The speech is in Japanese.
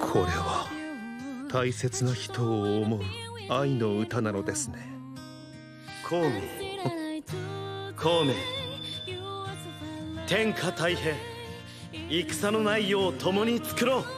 これは大切な人を思う愛の歌なのですね。孔明孔明天下太平戦のない世を共に作ろう「